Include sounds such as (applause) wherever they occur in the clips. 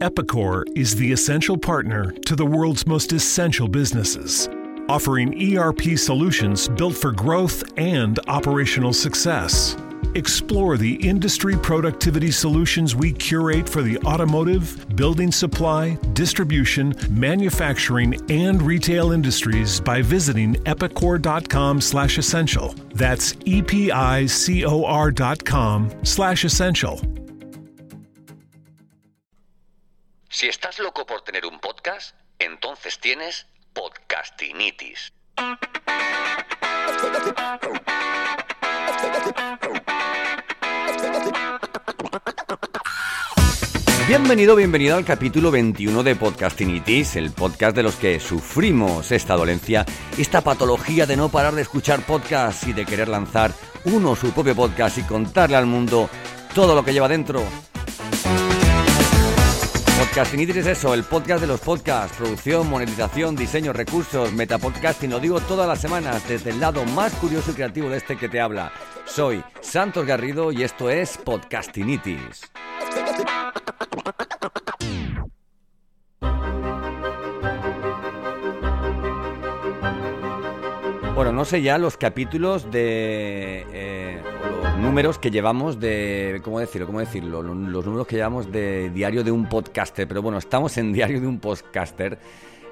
Epicor is the essential partner to the world's most essential businesses, offering ERP solutions built for growth and operational success. Explore the industry productivity solutions we curate for the automotive, building supply, distribution, manufacturing, and retail industries by visiting epicor.com/essential. That's e p i c o r.com/essential. Si estás loco por tener un podcast, entonces tienes podcastinitis. Bienvenido, bienvenido al capítulo 21 de Podcastinitis, el podcast de los que sufrimos esta dolencia, esta patología de no parar de escuchar podcasts y de querer lanzar uno su propio podcast y contarle al mundo todo lo que lleva dentro. Podcastinitis es eso, el podcast de los podcasts, producción, monetización, diseño, recursos, metapodcasting, lo digo todas las semanas desde el lado más curioso y creativo de este que te habla. Soy Santos Garrido y esto es Podcastinitis. Bueno, no sé ya los capítulos de... Eh, los números que llevamos de... ¿Cómo decirlo? ¿Cómo decirlo? Los números que llevamos de diario de un podcaster. Pero bueno, estamos en diario de un podcaster.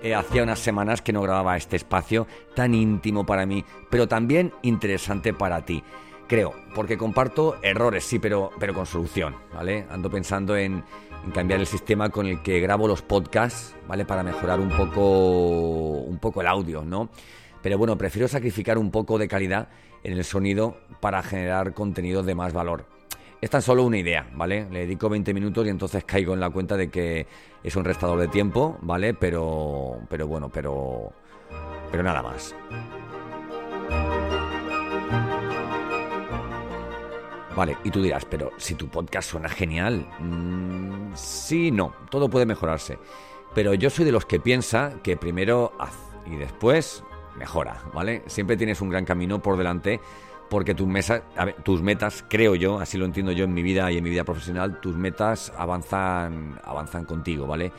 Eh, hacía unas semanas que no grababa este espacio tan íntimo para mí, pero también interesante para ti. Creo, porque comparto errores, sí, pero, pero con solución, ¿vale? Ando pensando en, en cambiar el sistema con el que grabo los podcasts, ¿vale? Para mejorar un poco, un poco el audio, ¿no? Pero bueno, prefiero sacrificar un poco de calidad en el sonido para generar contenido de más valor. Es tan solo una idea, ¿vale? Le dedico 20 minutos y entonces caigo en la cuenta de que es un restador de tiempo, ¿vale? Pero, pero bueno, pero, pero nada más. Vale, y tú dirás, pero si tu podcast suena genial, mm, sí, no, todo puede mejorarse. Pero yo soy de los que piensa que primero haz y después mejora, ¿vale? Siempre tienes un gran camino por delante porque tus, tus metas, creo yo, así lo entiendo yo en mi vida y en mi vida profesional, tus metas avanzan, avanzan contigo, ¿vale?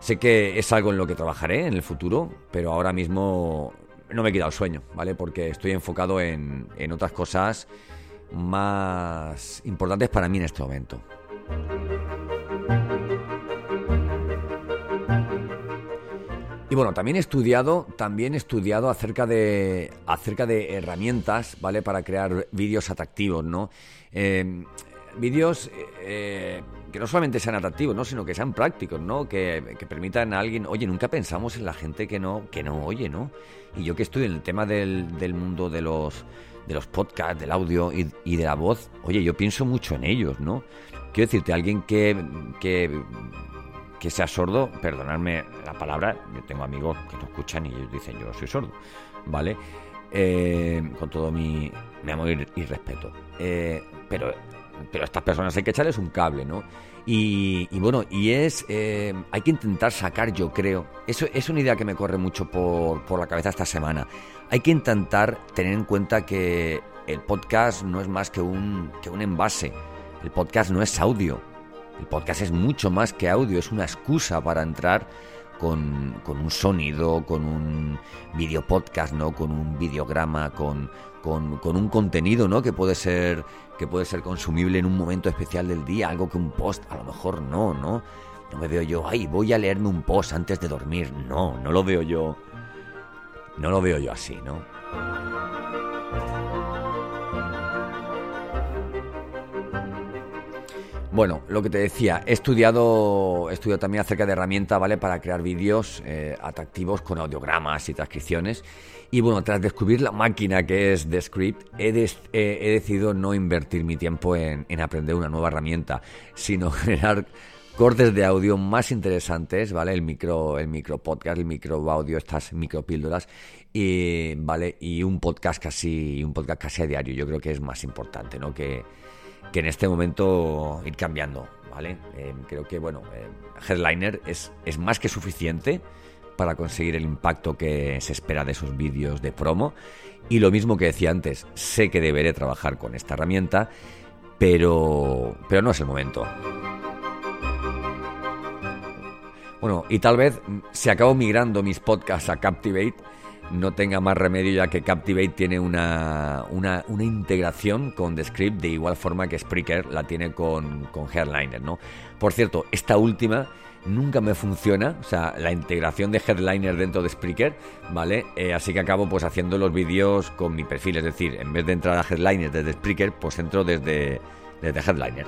Sé que es algo en lo que trabajaré en el futuro, pero ahora mismo no me he quitado el sueño, ¿vale? Porque estoy enfocado en, en otras cosas más importantes para mí en este momento. Y bueno, también he estudiado, también he estudiado acerca de, acerca de herramientas, ¿vale? Para crear vídeos atractivos, ¿no? Eh, vídeos eh, que no solamente sean atractivos, ¿no? Sino que sean prácticos, ¿no? Que, permitan a alguien, oye, nunca pensamos en la gente que no, que no oye, ¿no? Y yo que estudio en el tema del, del mundo de los, de los podcasts, del audio y, y, de la voz, oye, yo pienso mucho en ellos, ¿no? Quiero decirte, alguien que, que que sea sordo, perdonadme la palabra, yo tengo amigos que no escuchan y ellos dicen yo soy sordo, ¿vale? Eh, con todo mi, amor y, respeto. Eh, pero, pero a estas personas hay que echarles un cable, ¿no? Y, bueno, y es, eh, hay que intentar sacar, yo creo, eso es una idea que me corre mucho por, por la cabeza esta semana, hay que intentar tener en cuenta que el podcast no es más que un, que un envase, el podcast no es audio, el podcast es mucho más que audio, es una excusa para entrar con, un sonido, con un video podcast, ¿no? Con un videograma, con, con, un contenido, ¿no? Que puede ser que puede ser consumible en un momento especial del día, algo que un post a lo mejor no, ¿no? No me veo yo, ay, voy a leerme un post antes de dormir. No, no lo veo yo. No lo veo yo así, ¿no? Bueno, lo que te decía, he estudiado, he estudiado también acerca de herramientas, ¿vale? Para crear vídeos eh, atractivos con audiogramas y transcripciones. Y bueno, tras descubrir la máquina que es Descript, he, he decidido no invertir mi tiempo en, aprender una nueva herramienta, sino (laughs) generar cortes de audio más interesantes, ¿vale? El micro, el micro podcast, el micro audio, estas micropíldoras, y, ¿vale? Y un podcast casi, un podcast casi a diario. Yo creo que es más importante, ¿no? Que, que en este momento ir cambiando, ¿vale? Eh, creo que, bueno, eh, Headliner es, es más que suficiente para conseguir el impacto que se espera de esos vídeos de promo. Y lo mismo que decía antes, sé que deberé trabajar con esta herramienta, pero, pero no es el momento. Bueno, y tal vez si acabo migrando mis podcasts a Captivate, no tenga más remedio ya que Captivate tiene una, una, integración con The Script de igual forma que Spreaker la tiene con, con Headliner, ¿no? Por cierto, esta última nunca me funciona, o sea, la integración de Headliner dentro de Spreaker, ¿vale? Eh, así que acabo pues haciendo los vídeos con mi perfil, es decir, en vez de entrar a Headliner desde Spreaker, pues entro desde, desde Headliner.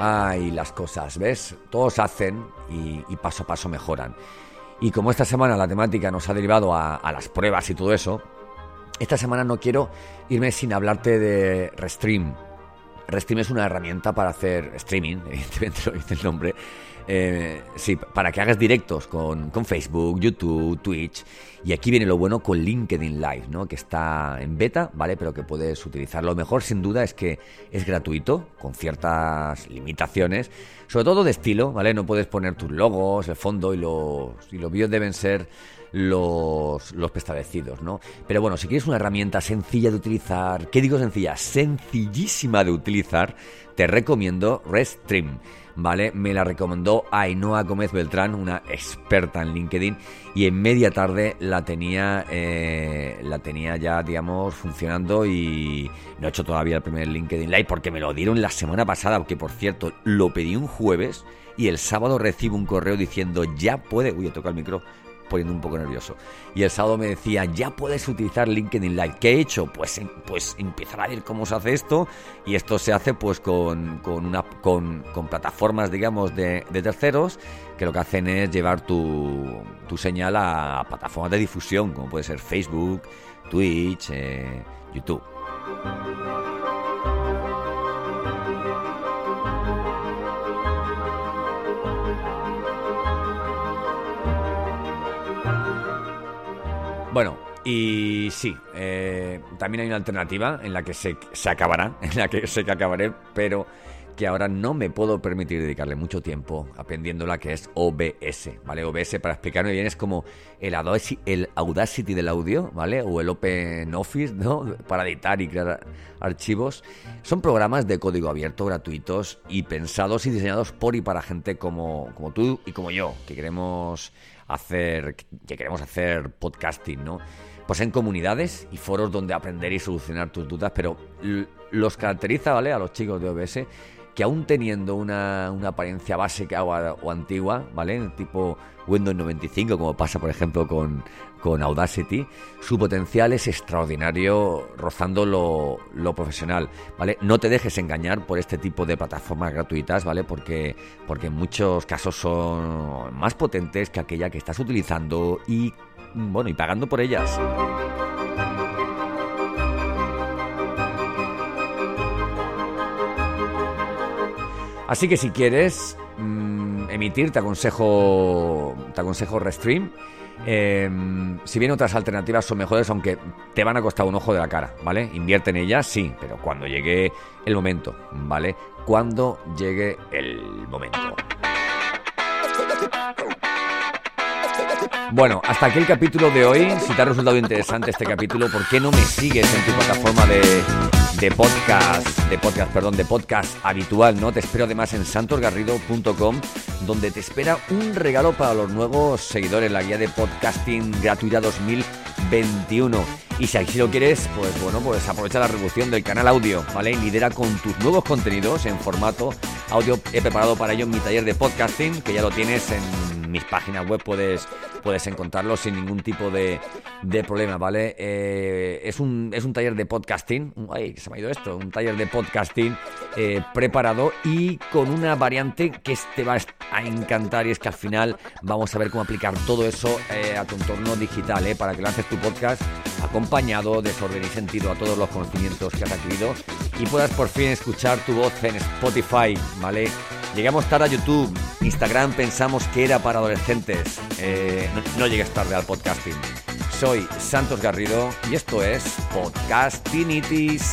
Ay, las cosas, ¿ves? Todos hacen y, paso a paso mejoran. Y como esta semana la temática nos ha derivado a, las pruebas y todo eso, esta semana no quiero irme sin hablarte de Restream. Restream es una herramienta para hacer streaming, (laughs) evidentemente lo dice el nombre, eh, sí, para que hagas directos con, Facebook, YouTube, Twitch. Y aquí viene lo bueno con LinkedIn Live, ¿no? Que está en beta, ¿vale? Pero que puedes utilizar. Lo mejor, sin duda, es que es gratuito, con ciertas limitaciones, sobre todo de estilo, ¿vale? No puedes poner tus logos, el fondo y los, y los vídeos deben ser los, los ¿no? Pero bueno, si quieres una herramienta sencilla de utilizar, ¿qué digo sencilla? Sencillísima de utilizar, te recomiendo Restream. ¿Vale? Me la recomendó Ainhoa Gómez Beltrán, una experta en LinkedIn, y en media tarde la tenía, eh, la tenía ya, digamos, funcionando y no he hecho todavía el primer LinkedIn Live porque me lo dieron la semana pasada, que por cierto, lo pedí un jueves y el sábado recibo un correo diciendo ya puede, uy, he tocado el micro, poniendo un poco nervioso. Y el sábado me decía, ya puedes utilizar LinkedIn Live. ¿Qué he hecho? Pues, em, pues empezar a ver cómo se hace esto. Y esto se hace pues con, con, una, con, con plataformas, digamos, de, terceros que lo que hacen es llevar tu, tu señal a plataformas de difusión, como puede ser Facebook, Twitch, eh, YouTube. Bueno, y sí, eh, también hay una alternativa en la que se, se acabará, (laughs) en la que sé que acabaré, pero que ahora no me puedo permitir dedicarle mucho tiempo aprendiéndola, que es OBS, ¿vale? OBS, para explicarme bien, es como el Audacity, el Audacity del audio, ¿vale? O el Open Office, ¿no? Para editar y crear archivos. Son programas de código abierto, gratuitos y pensados y diseñados por y para gente como, como tú y como yo, que queremos hacer, que queremos hacer podcasting, ¿no? Pues en comunidades y foros donde aprender y solucionar tus dudas, pero los caracteriza, ¿vale? A los chicos de OBS que aún teniendo una, apariencia básica o, antigua, ¿vale? Tipo Windows 95, como pasa por ejemplo con, con Audacity, su potencial es extraordinario, rozando lo, lo, profesional, ¿vale? No te dejes engañar por este tipo de plataformas gratuitas, ¿vale? Porque, porque en muchos casos son más potentes que aquella que estás utilizando y, bueno, y pagando por ellas. Así que si quieres mm, emitir, te aconsejo, te aconsejo Restream. Em, si bien otras alternativas son mejores, aunque te van a costar un ojo de la cara, ¿vale? Invierte en ellas, sí, pero cuando llegue el momento, ¿vale? Cuando llegue el momento. Bueno, hasta aquí el capítulo de hoy. Si te ha resultado interesante este capítulo, ¿por qué no me sigues en tu plataforma de, de podcast, de podcast, perdón, de podcast habitual, ¿no? Te espero además en santosgarrido.com, donde te espera un regalo para los nuevos seguidores, la guía de podcasting gratuita 2021. Y si así lo quieres, pues bueno, pues aprovecha la revolución del canal audio, ¿vale? Y lidera con tus nuevos contenidos en formato audio. He preparado para ello mi taller de podcasting, que ya lo tienes en mis páginas web, puedes puedes encontrarlo sin ningún tipo de, problema, ¿vale? Eh, es, un, es un taller de podcasting, ay, se me ha ido esto, un taller de podcasting eh, preparado y con una variante que te va a encantar y es que al final vamos a ver cómo aplicar todo eso eh, a tu entorno digital, ¿eh? Para que lances tu podcast acompañado, desorden y sentido a todos los conocimientos que has adquirido y puedas por fin escuchar tu voz en Spotify, ¿vale? Llegamos tarde a YouTube, Instagram pensamos que era para adolescentes. Eh, no, llegues tarde al podcasting. Soy Santos Garrido y esto es Podcastinitis.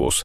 Глобус.